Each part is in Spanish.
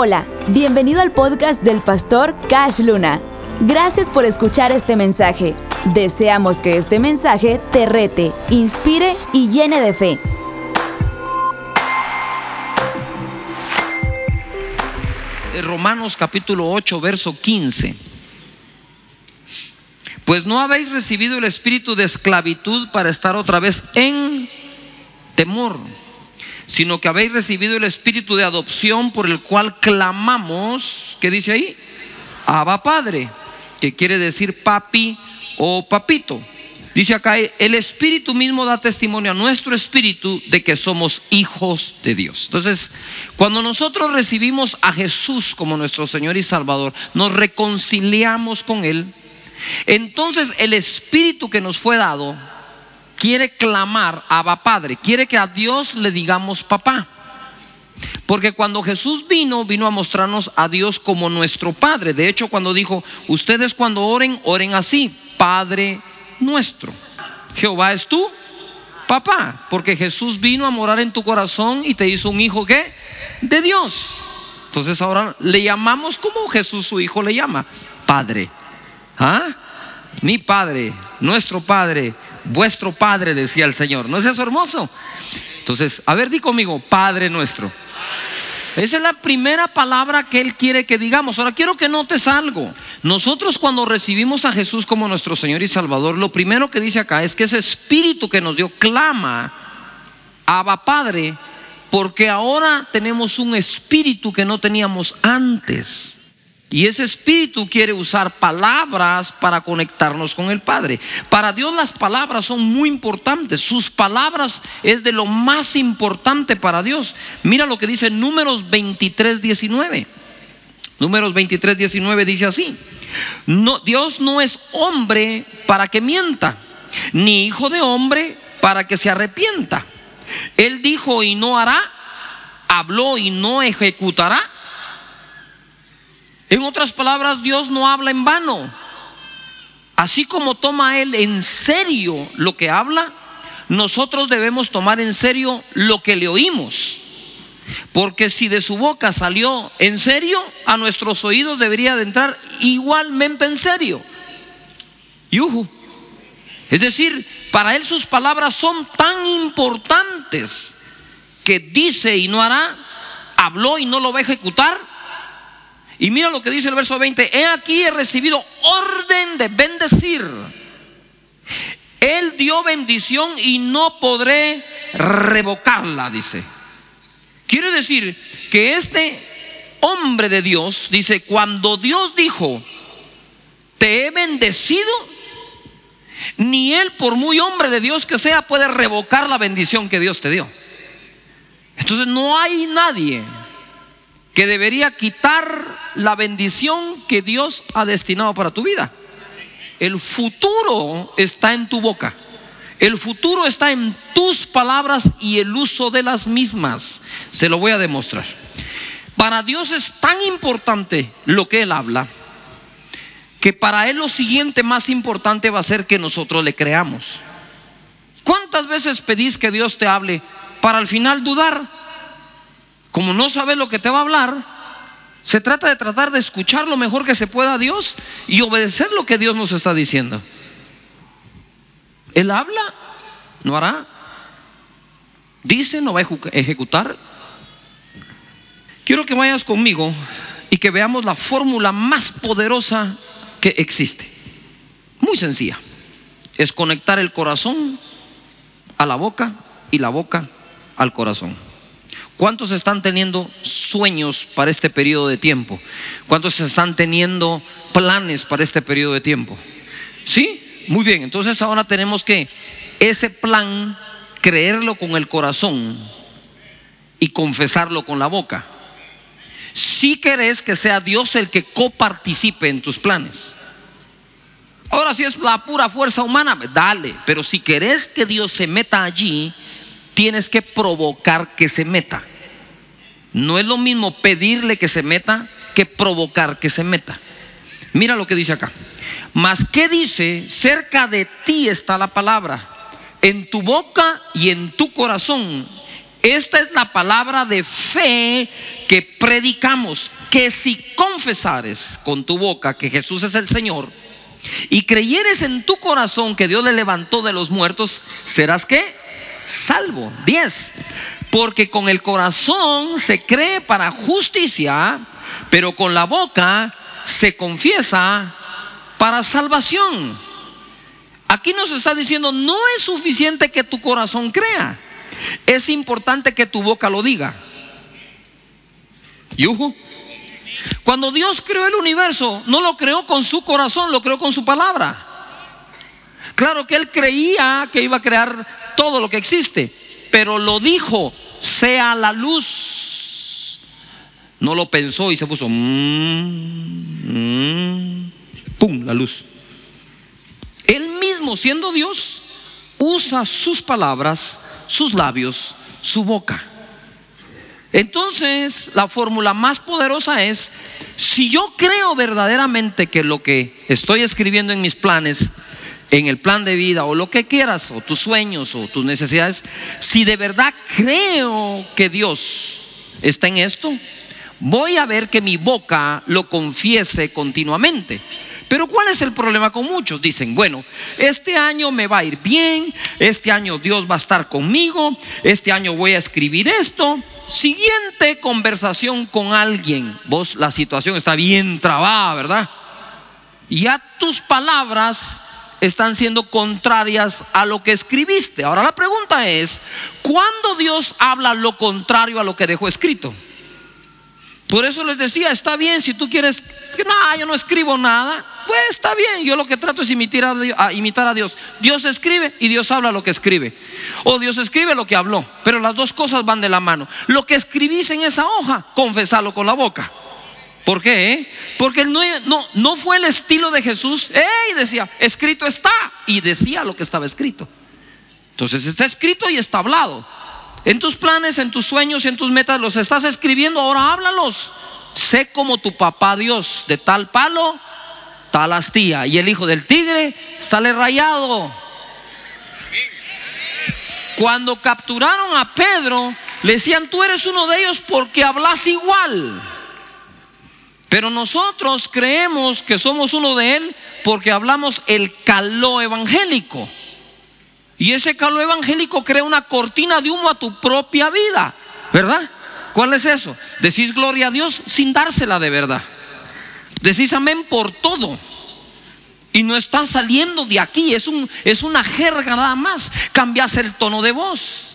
Hola, bienvenido al podcast del pastor Cash Luna. Gracias por escuchar este mensaje. Deseamos que este mensaje te rete, inspire y llene de fe. Romanos capítulo 8, verso 15. Pues no habéis recibido el espíritu de esclavitud para estar otra vez en temor, sino que habéis recibido el espíritu de adopción por el cual clamamos, ¿qué dice ahí? Abba Padre, que quiere decir papi o papito. Dice acá, el Espíritu mismo da testimonio a nuestro Espíritu de que somos hijos de Dios. Entonces, cuando nosotros recibimos a Jesús como nuestro Señor y Salvador, nos reconciliamos con Él. Entonces, el Espíritu que nos fue dado quiere clamar a Padre, quiere que a Dios le digamos papá. Porque cuando Jesús vino, vino a mostrarnos a Dios como nuestro Padre. De hecho, cuando dijo, ustedes cuando oren, oren así, Padre nuestro. Jehová es tu papá, porque Jesús vino a morar en tu corazón y te hizo un hijo que de Dios. Entonces ahora le llamamos como Jesús su hijo le llama, Padre. ¿Ah? Mi Padre, nuestro Padre, vuestro Padre, decía el Señor. ¿No es eso hermoso? Entonces, a ver, di conmigo, Padre nuestro. Esa es la primera palabra que Él quiere que digamos. Ahora quiero que notes algo. Nosotros cuando recibimos a Jesús como nuestro Señor y Salvador, lo primero que dice acá es que ese espíritu que nos dio clama, Abba Padre, porque ahora tenemos un espíritu que no teníamos antes. Y ese espíritu quiere usar palabras para conectarnos con el Padre. Para Dios las palabras son muy importantes. Sus palabras es de lo más importante para Dios. Mira lo que dice Números 23, 19. Números 23, 19 dice así. No, Dios no es hombre para que mienta, ni hijo de hombre para que se arrepienta. Él dijo y no hará, habló y no ejecutará. En otras palabras, Dios no habla en vano. Así como toma Él en serio lo que habla, nosotros debemos tomar en serio lo que le oímos. Porque si de su boca salió en serio, a nuestros oídos debería de entrar igualmente en serio. Yuhu. Es decir, para Él sus palabras son tan importantes que dice y no hará, habló y no lo va a ejecutar y mira lo que dice el verso 20, he aquí he recibido orden de bendecir. Él dio bendición y no podré revocarla, dice. Quiere decir que este hombre de Dios, dice, cuando Dios dijo, te he bendecido, ni él, por muy hombre de Dios que sea, puede revocar la bendición que Dios te dio. Entonces no hay nadie que debería quitar la bendición que Dios ha destinado para tu vida. El futuro está en tu boca. El futuro está en tus palabras y el uso de las mismas. Se lo voy a demostrar. Para Dios es tan importante lo que Él habla, que para Él lo siguiente más importante va a ser que nosotros le creamos. ¿Cuántas veces pedís que Dios te hable para al final dudar? Como no sabes lo que te va a hablar, se trata de tratar de escuchar lo mejor que se pueda a Dios y obedecer lo que Dios nos está diciendo. Él habla, no hará. Dice, no va a ejecutar. Quiero que vayas conmigo y que veamos la fórmula más poderosa que existe. Muy sencilla. Es conectar el corazón a la boca y la boca al corazón. ¿Cuántos están teniendo sueños para este periodo de tiempo? ¿Cuántos están teniendo planes para este periodo de tiempo? ¿Sí? Muy bien, entonces ahora tenemos que ese plan creerlo con el corazón y confesarlo con la boca. Si querés que sea Dios el que coparticipe en tus planes. Ahora si es la pura fuerza humana, dale, pero si querés que Dios se meta allí, tienes que provocar que se meta. No es lo mismo pedirle que se meta que provocar que se meta. Mira lo que dice acá. Mas, ¿qué dice? Cerca de ti está la palabra, en tu boca y en tu corazón. Esta es la palabra de fe que predicamos, que si confesares con tu boca que Jesús es el Señor y creyeres en tu corazón que Dios le levantó de los muertos, serás que salvo. 10. Porque con el corazón se cree para justicia, pero con la boca se confiesa para salvación. Aquí nos está diciendo, no es suficiente que tu corazón crea, es importante que tu boca lo diga. ¿Yuhu? Cuando Dios creó el universo, no lo creó con su corazón, lo creó con su palabra. Claro que Él creía que iba a crear todo lo que existe, pero lo dijo, sea la luz. No lo pensó y se puso, mm, mm, ¡pum!, la luz. Él mismo, siendo Dios, usa sus palabras, sus labios, su boca. Entonces, la fórmula más poderosa es, si yo creo verdaderamente que lo que estoy escribiendo en mis planes, en el plan de vida o lo que quieras, o tus sueños o tus necesidades, si de verdad creo que Dios está en esto, voy a ver que mi boca lo confiese continuamente. Pero ¿cuál es el problema con muchos? Dicen, bueno, este año me va a ir bien, este año Dios va a estar conmigo, este año voy a escribir esto. Siguiente conversación con alguien, vos la situación está bien trabada, ¿verdad? Ya tus palabras están siendo contrarias a lo que escribiste. Ahora la pregunta es, ¿cuándo Dios habla lo contrario a lo que dejó escrito? Por eso les decía, está bien si tú quieres, no, yo no escribo nada, pues está bien, yo lo que trato es imitar a, Dios, imitar a Dios. Dios escribe y Dios habla lo que escribe. O Dios escribe lo que habló, pero las dos cosas van de la mano. Lo que escribís en esa hoja, confesalo con la boca. ¿Por qué? Eh? Porque no, no, no fue el estilo de Jesús. ¡Ey! Decía, escrito está. Y decía lo que estaba escrito. Entonces está escrito y está hablado. En tus planes, en tus sueños, en tus metas, los estás escribiendo, ahora háblalos. Sé como tu papá Dios, de tal palo, tal astilla. Y el hijo del tigre sale rayado. Cuando capturaron a Pedro, le decían, tú eres uno de ellos porque hablas igual. Pero nosotros creemos que somos uno de él porque hablamos el caló evangélico. Y ese calor evangélico crea una cortina de humo a tu propia vida, ¿verdad? ¿Cuál es eso? Decís gloria a Dios sin dársela de verdad. Decís amén por todo. Y no está saliendo de aquí, es, un, es una jerga nada más. Cambias el tono de voz.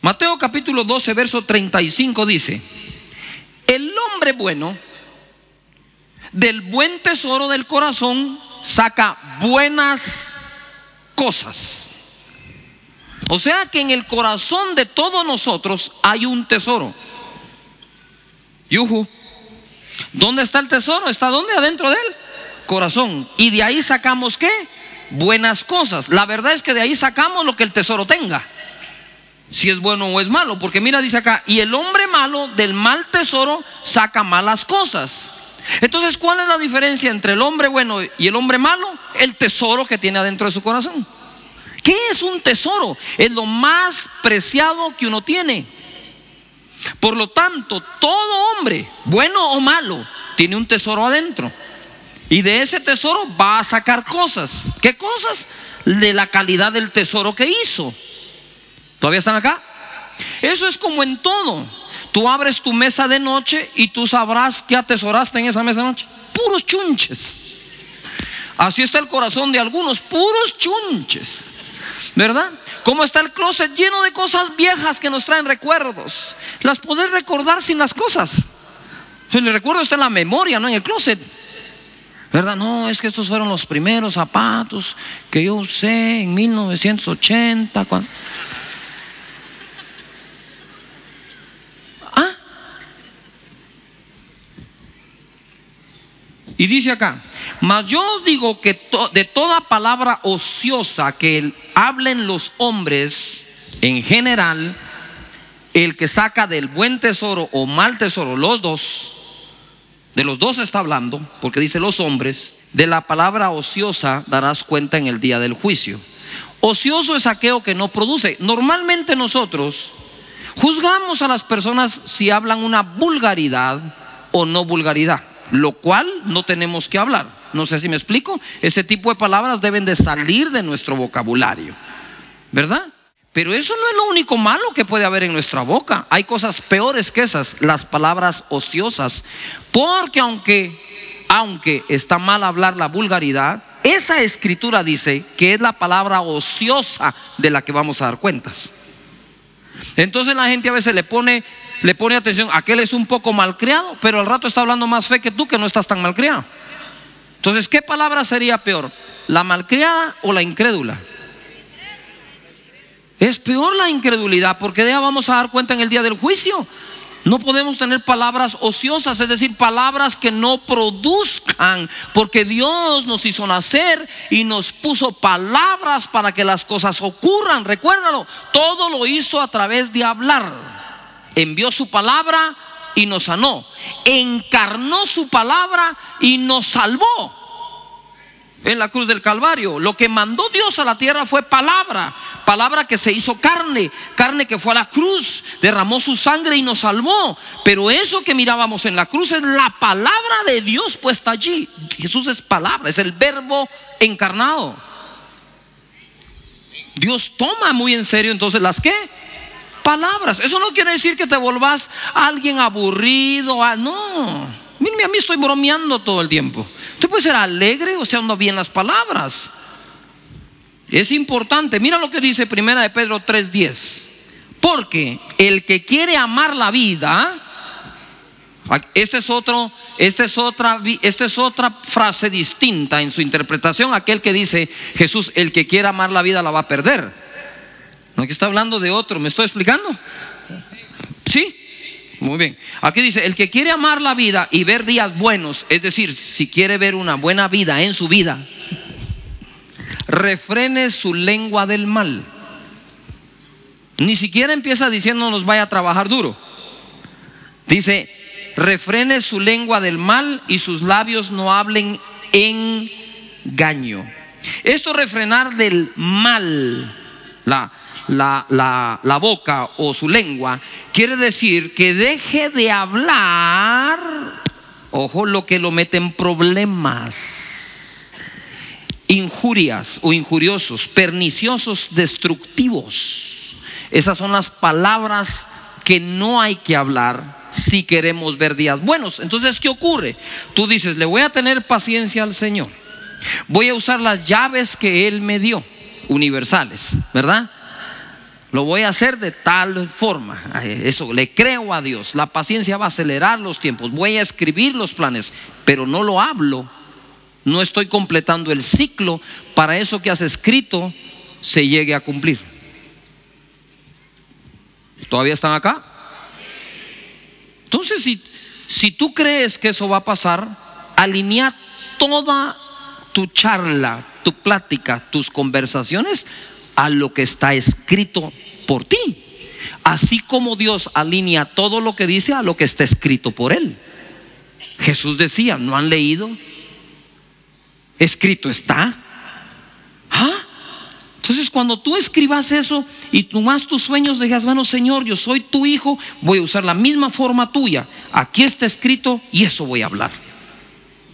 Mateo capítulo 12, verso 35 dice, el hombre bueno del buen tesoro del corazón saca buenas cosas. O sea que en el corazón de todos nosotros hay un tesoro. Yuhu. ¿Dónde está el tesoro? ¿Está dónde? Adentro del corazón. Y de ahí sacamos qué? Buenas cosas. La verdad es que de ahí sacamos lo que el tesoro tenga. Si es bueno o es malo. Porque mira, dice acá, y el hombre del mal tesoro saca malas cosas. Entonces, ¿cuál es la diferencia entre el hombre bueno y el hombre malo? El tesoro que tiene adentro de su corazón. ¿Qué es un tesoro? Es lo más preciado que uno tiene. Por lo tanto, todo hombre, bueno o malo, tiene un tesoro adentro. Y de ese tesoro va a sacar cosas. ¿Qué cosas? De la calidad del tesoro que hizo. ¿Todavía están acá? Eso es como en todo. Tú abres tu mesa de noche y tú sabrás qué atesoraste en esa mesa de noche. Puros chunches. Así está el corazón de algunos, puros chunches. ¿Verdad? ¿Cómo está el closet lleno de cosas viejas que nos traen recuerdos? Las poder recordar sin las cosas. El recuerdo está en la memoria, no en el closet. ¿Verdad? No, es que estos fueron los primeros zapatos que yo usé en 1980. Cuando... Y dice acá, mas yo os digo que de toda palabra ociosa que hablen los hombres en general, el que saca del buen tesoro o mal tesoro, los dos, de los dos está hablando, porque dice los hombres, de la palabra ociosa darás cuenta en el día del juicio. Ocioso es aquello que no produce. Normalmente nosotros juzgamos a las personas si hablan una vulgaridad o no vulgaridad, lo cual no tenemos que hablar. No sé si me explico. Ese tipo de palabras deben de salir de nuestro vocabulario, ¿verdad? Pero eso no es lo único malo que puede haber en nuestra boca. Hay cosas peores que esas, las palabras ociosas. Porque aunque, aunque está mal hablar la vulgaridad, esa escritura dice que es la palabra ociosa de la que vamos a dar cuentas. Entonces la gente a veces le pone, le pone atención, aquel es un poco malcriado, pero al rato está hablando más fe que tú que no estás tan malcriado. Entonces, ¿qué palabra sería peor? ¿La malcriada o la incrédula? Es peor la incredulidad porque ya vamos a dar cuenta en el día del juicio. No podemos tener palabras ociosas, es decir, palabras que no produzcan, porque Dios nos hizo nacer y nos puso palabras para que las cosas ocurran. Recuérdalo, todo lo hizo a través de hablar. Envió su palabra y nos sanó. Encarnó su palabra y nos salvó en la cruz del Calvario. Lo que mandó Dios a la tierra fue palabra, palabra que se hizo carne, carne que fue a la cruz, derramó su sangre y nos salvó. Pero eso que mirábamos en la cruz es la palabra de Dios puesta allí. Jesús es palabra, es el verbo encarnado. Dios toma muy en serio entonces las que palabras. Eso no quiere decir que te volvás alguien aburrido, no. Mire, a mí estoy bromeando todo el tiempo. Usted puede ser alegre o sea, no bien las palabras. Es importante. Mira lo que dice Primera de Pedro 3:10. Porque el que quiere amar la vida, este es otro, esta es otra, esta es otra frase distinta en su interpretación. Aquel que dice Jesús, el que quiere amar la vida la va a perder. No, que está hablando de otro. ¿Me estoy explicando? Sí. Muy bien. Aquí dice, el que quiere amar la vida y ver días buenos, es decir, si quiere ver una buena vida en su vida, refrene su lengua del mal. Ni siquiera empieza diciendo nos vaya a trabajar duro. Dice, refrene su lengua del mal y sus labios no hablen engaño. Esto refrenar del mal, la, la, la, boca o su lengua, quiere decir que deje de hablar, ojo, lo que lo mete en problemas, injurias o injuriosos, perniciosos, destructivos. Esas son las palabras que no hay que hablar si queremos ver días buenos. Entonces, ¿qué ocurre? Tú dices, le voy a tener paciencia al Señor. Voy a usar las llaves que Él me dio, universales, ¿verdad? Lo voy a hacer de tal forma. Eso, le creo a Dios. La paciencia va a acelerar los tiempos. Voy a escribir los planes, pero no lo hablo. No estoy completando el ciclo para eso que has escrito se llegue a cumplir. ¿Todavía están acá? Entonces, si, si tú crees que eso va a pasar, alinea toda tu charla, tu plática, tus conversaciones a lo que está escrito por ti. Así como Dios alinea todo lo que dice a lo que está escrito por Él. Jesús decía, ¿no han leído? Escrito está. ¿Ah? Entonces cuando tú escribas eso y tú más tus sueños digas, bueno Señor, yo soy tu hijo, voy a usar la misma forma tuya. Aquí está escrito y eso voy a hablar.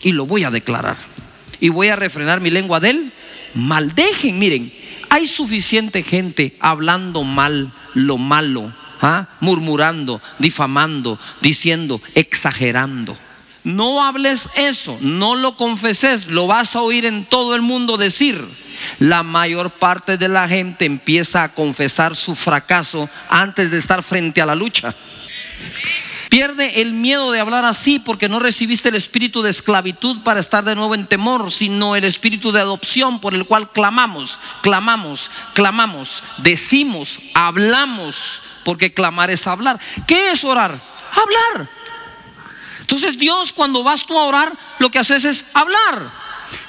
Y lo voy a declarar. Y voy a refrenar mi lengua de él. Maldejen, miren, hay suficiente gente hablando mal lo malo, ¿ah? murmurando, difamando, diciendo, exagerando. No hables eso, no lo confeses, lo vas a oír en todo el mundo decir. La mayor parte de la gente empieza a confesar su fracaso antes de estar frente a la lucha. Pierde el miedo de hablar así porque no recibiste el espíritu de esclavitud para estar de nuevo en temor, sino el espíritu de adopción por el cual clamamos, clamamos, clamamos, decimos, hablamos, porque clamar es hablar. ¿Qué es orar? Hablar. Entonces Dios cuando vas tú a orar, lo que haces es hablar.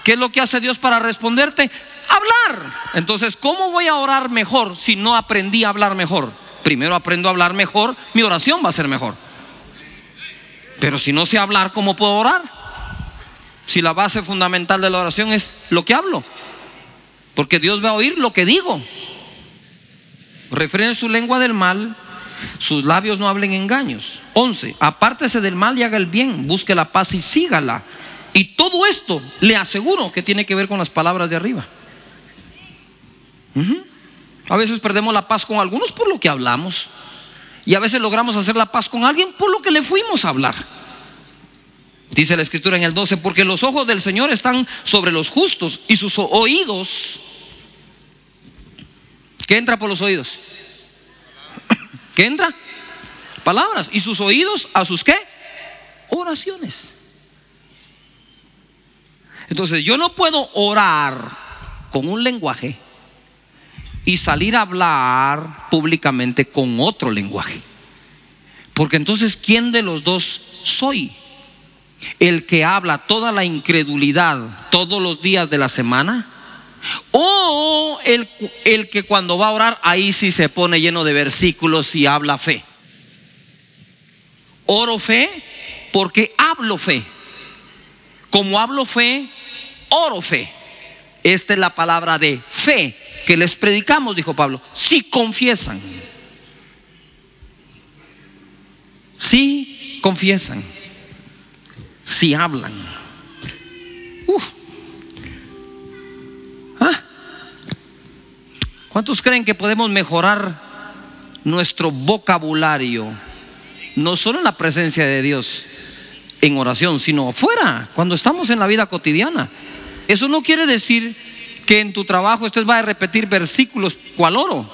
¿Qué es lo que hace Dios para responderte? Hablar. Entonces, ¿cómo voy a orar mejor si no aprendí a hablar mejor? Primero aprendo a hablar mejor, mi oración va a ser mejor. Pero si no sé hablar, ¿cómo puedo orar? Si la base fundamental de la oración es lo que hablo. Porque Dios va a oír lo que digo. Refrene su lengua del mal, sus labios no hablen engaños. 11. Apártese del mal y haga el bien, busque la paz y sígala. Y todo esto le aseguro que tiene que ver con las palabras de arriba. A veces perdemos la paz con algunos por lo que hablamos. Y a veces logramos hacer la paz con alguien por lo que le fuimos a hablar. Dice la escritura en el 12, porque los ojos del Señor están sobre los justos y sus oídos. ¿Qué entra por los oídos? ¿Qué entra? Palabras. ¿Y sus oídos a sus qué? Oraciones. Entonces yo no puedo orar con un lenguaje y salir a hablar públicamente con otro lenguaje. Porque entonces, ¿quién de los dos soy? ¿El que habla toda la incredulidad todos los días de la semana? ¿O el, el que cuando va a orar ahí sí se pone lleno de versículos y habla fe? Oro fe porque hablo fe. Como hablo fe, oro fe. Esta es la palabra de fe que les predicamos, dijo Pablo, si confiesan. Si confiesan. Si hablan. ¿Ah? ¿Cuántos creen que podemos mejorar nuestro vocabulario? No solo en la presencia de Dios, en oración, sino afuera, cuando estamos en la vida cotidiana. Eso no quiere decir que en tu trabajo usted va a repetir versículos cual oro,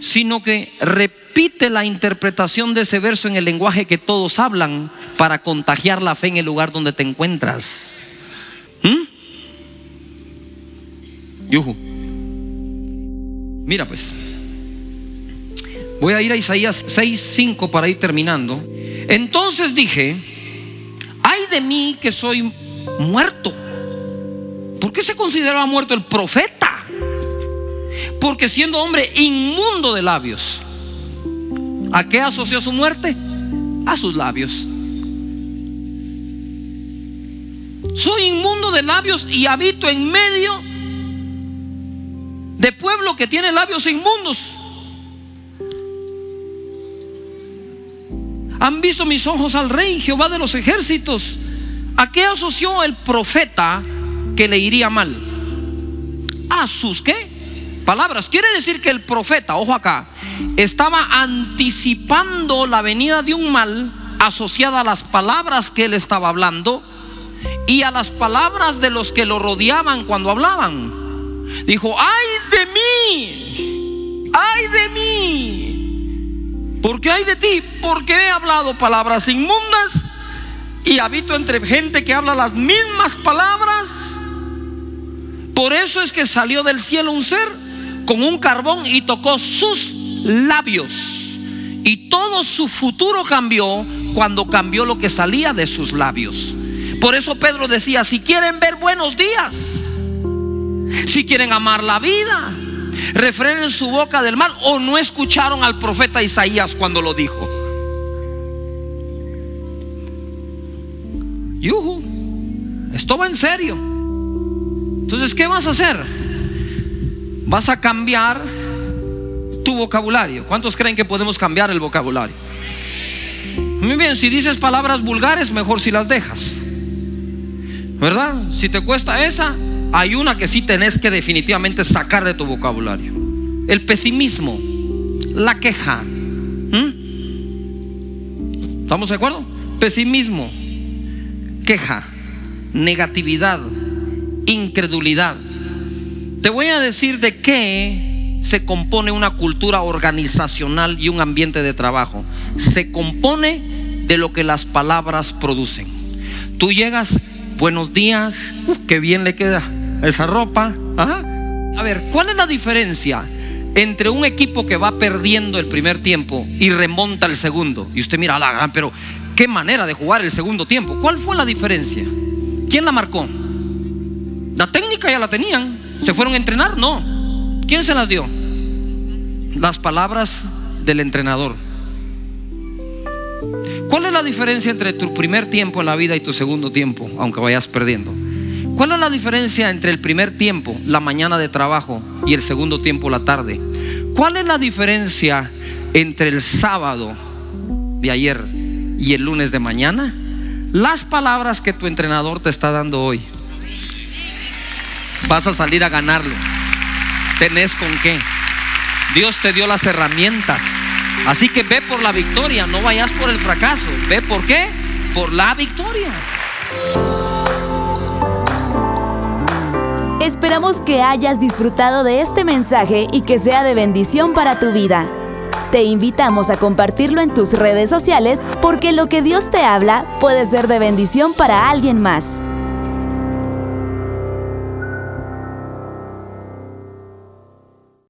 sino que repite la interpretación de ese verso en el lenguaje que todos hablan para contagiar la fe en el lugar donde te encuentras. ¿Mm? Mira pues, voy a ir a Isaías 6:5 para ir terminando. Entonces dije, ay de mí que soy muerto ¿Por qué se consideraba muerto el profeta? Porque siendo hombre inmundo de labios, ¿a qué asoció su muerte? A sus labios. Soy inmundo de labios y habito en medio de pueblo que tiene labios inmundos. Han visto mis ojos al rey, Jehová de los ejércitos. ¿A qué asoció el profeta que le iría mal. A sus qué? Palabras. Quiere decir que el profeta, ojo acá, estaba anticipando la venida de un mal asociada a las palabras que él estaba hablando y a las palabras de los que lo rodeaban cuando hablaban. Dijo, ay de mí, ay de mí. ¿Por qué hay de ti? Porque he hablado palabras inmundas y habito entre gente que habla las mismas palabras por eso es que salió del cielo un ser con un carbón y tocó sus labios. Y todo su futuro cambió cuando cambió lo que salía de sus labios. Por eso Pedro decía, si quieren ver buenos días, si quieren amar la vida, refrenen su boca del mal o no escucharon al profeta Isaías cuando lo dijo. Yuhu, esto va en serio. Entonces, ¿qué vas a hacer? Vas a cambiar tu vocabulario. ¿Cuántos creen que podemos cambiar el vocabulario? Muy bien, si dices palabras vulgares, mejor si las dejas. ¿Verdad? Si te cuesta esa, hay una que sí tenés que definitivamente sacar de tu vocabulario. El pesimismo, la queja. ¿Mm? ¿Estamos de acuerdo? Pesimismo, queja, negatividad, incredulidad. Te voy a decir de qué se compone una cultura organizacional y un ambiente de trabajo. Se compone de lo que las palabras producen. Tú llegas, buenos días, qué bien le queda esa ropa. A ver, ¿cuál es la diferencia entre un equipo que va perdiendo el primer tiempo y remonta el segundo? Y usted mira, la gran, pero qué manera de jugar el segundo tiempo. ¿Cuál fue la diferencia? ¿Quién la marcó? La técnica ya la tenían. ¿Se fueron a entrenar? No. ¿Quién se las dio? Las palabras del entrenador. ¿Cuál es la diferencia entre tu primer tiempo en la vida y tu segundo tiempo, aunque vayas perdiendo? ¿Cuál es la diferencia entre el primer tiempo, la mañana de trabajo, y el segundo tiempo, la tarde? ¿Cuál es la diferencia entre el sábado de ayer y el lunes de mañana? Las palabras que tu entrenador te está dando hoy. Vas a salir a ganarlo. Tenés con qué. Dios te dio las herramientas. Así que ve por la victoria, no vayas por el fracaso. Ve por qué? Por la victoria. Esperamos que hayas disfrutado de este mensaje y que sea de bendición para tu vida. Te invitamos a compartirlo en tus redes sociales porque lo que Dios te habla puede ser de bendición para alguien más.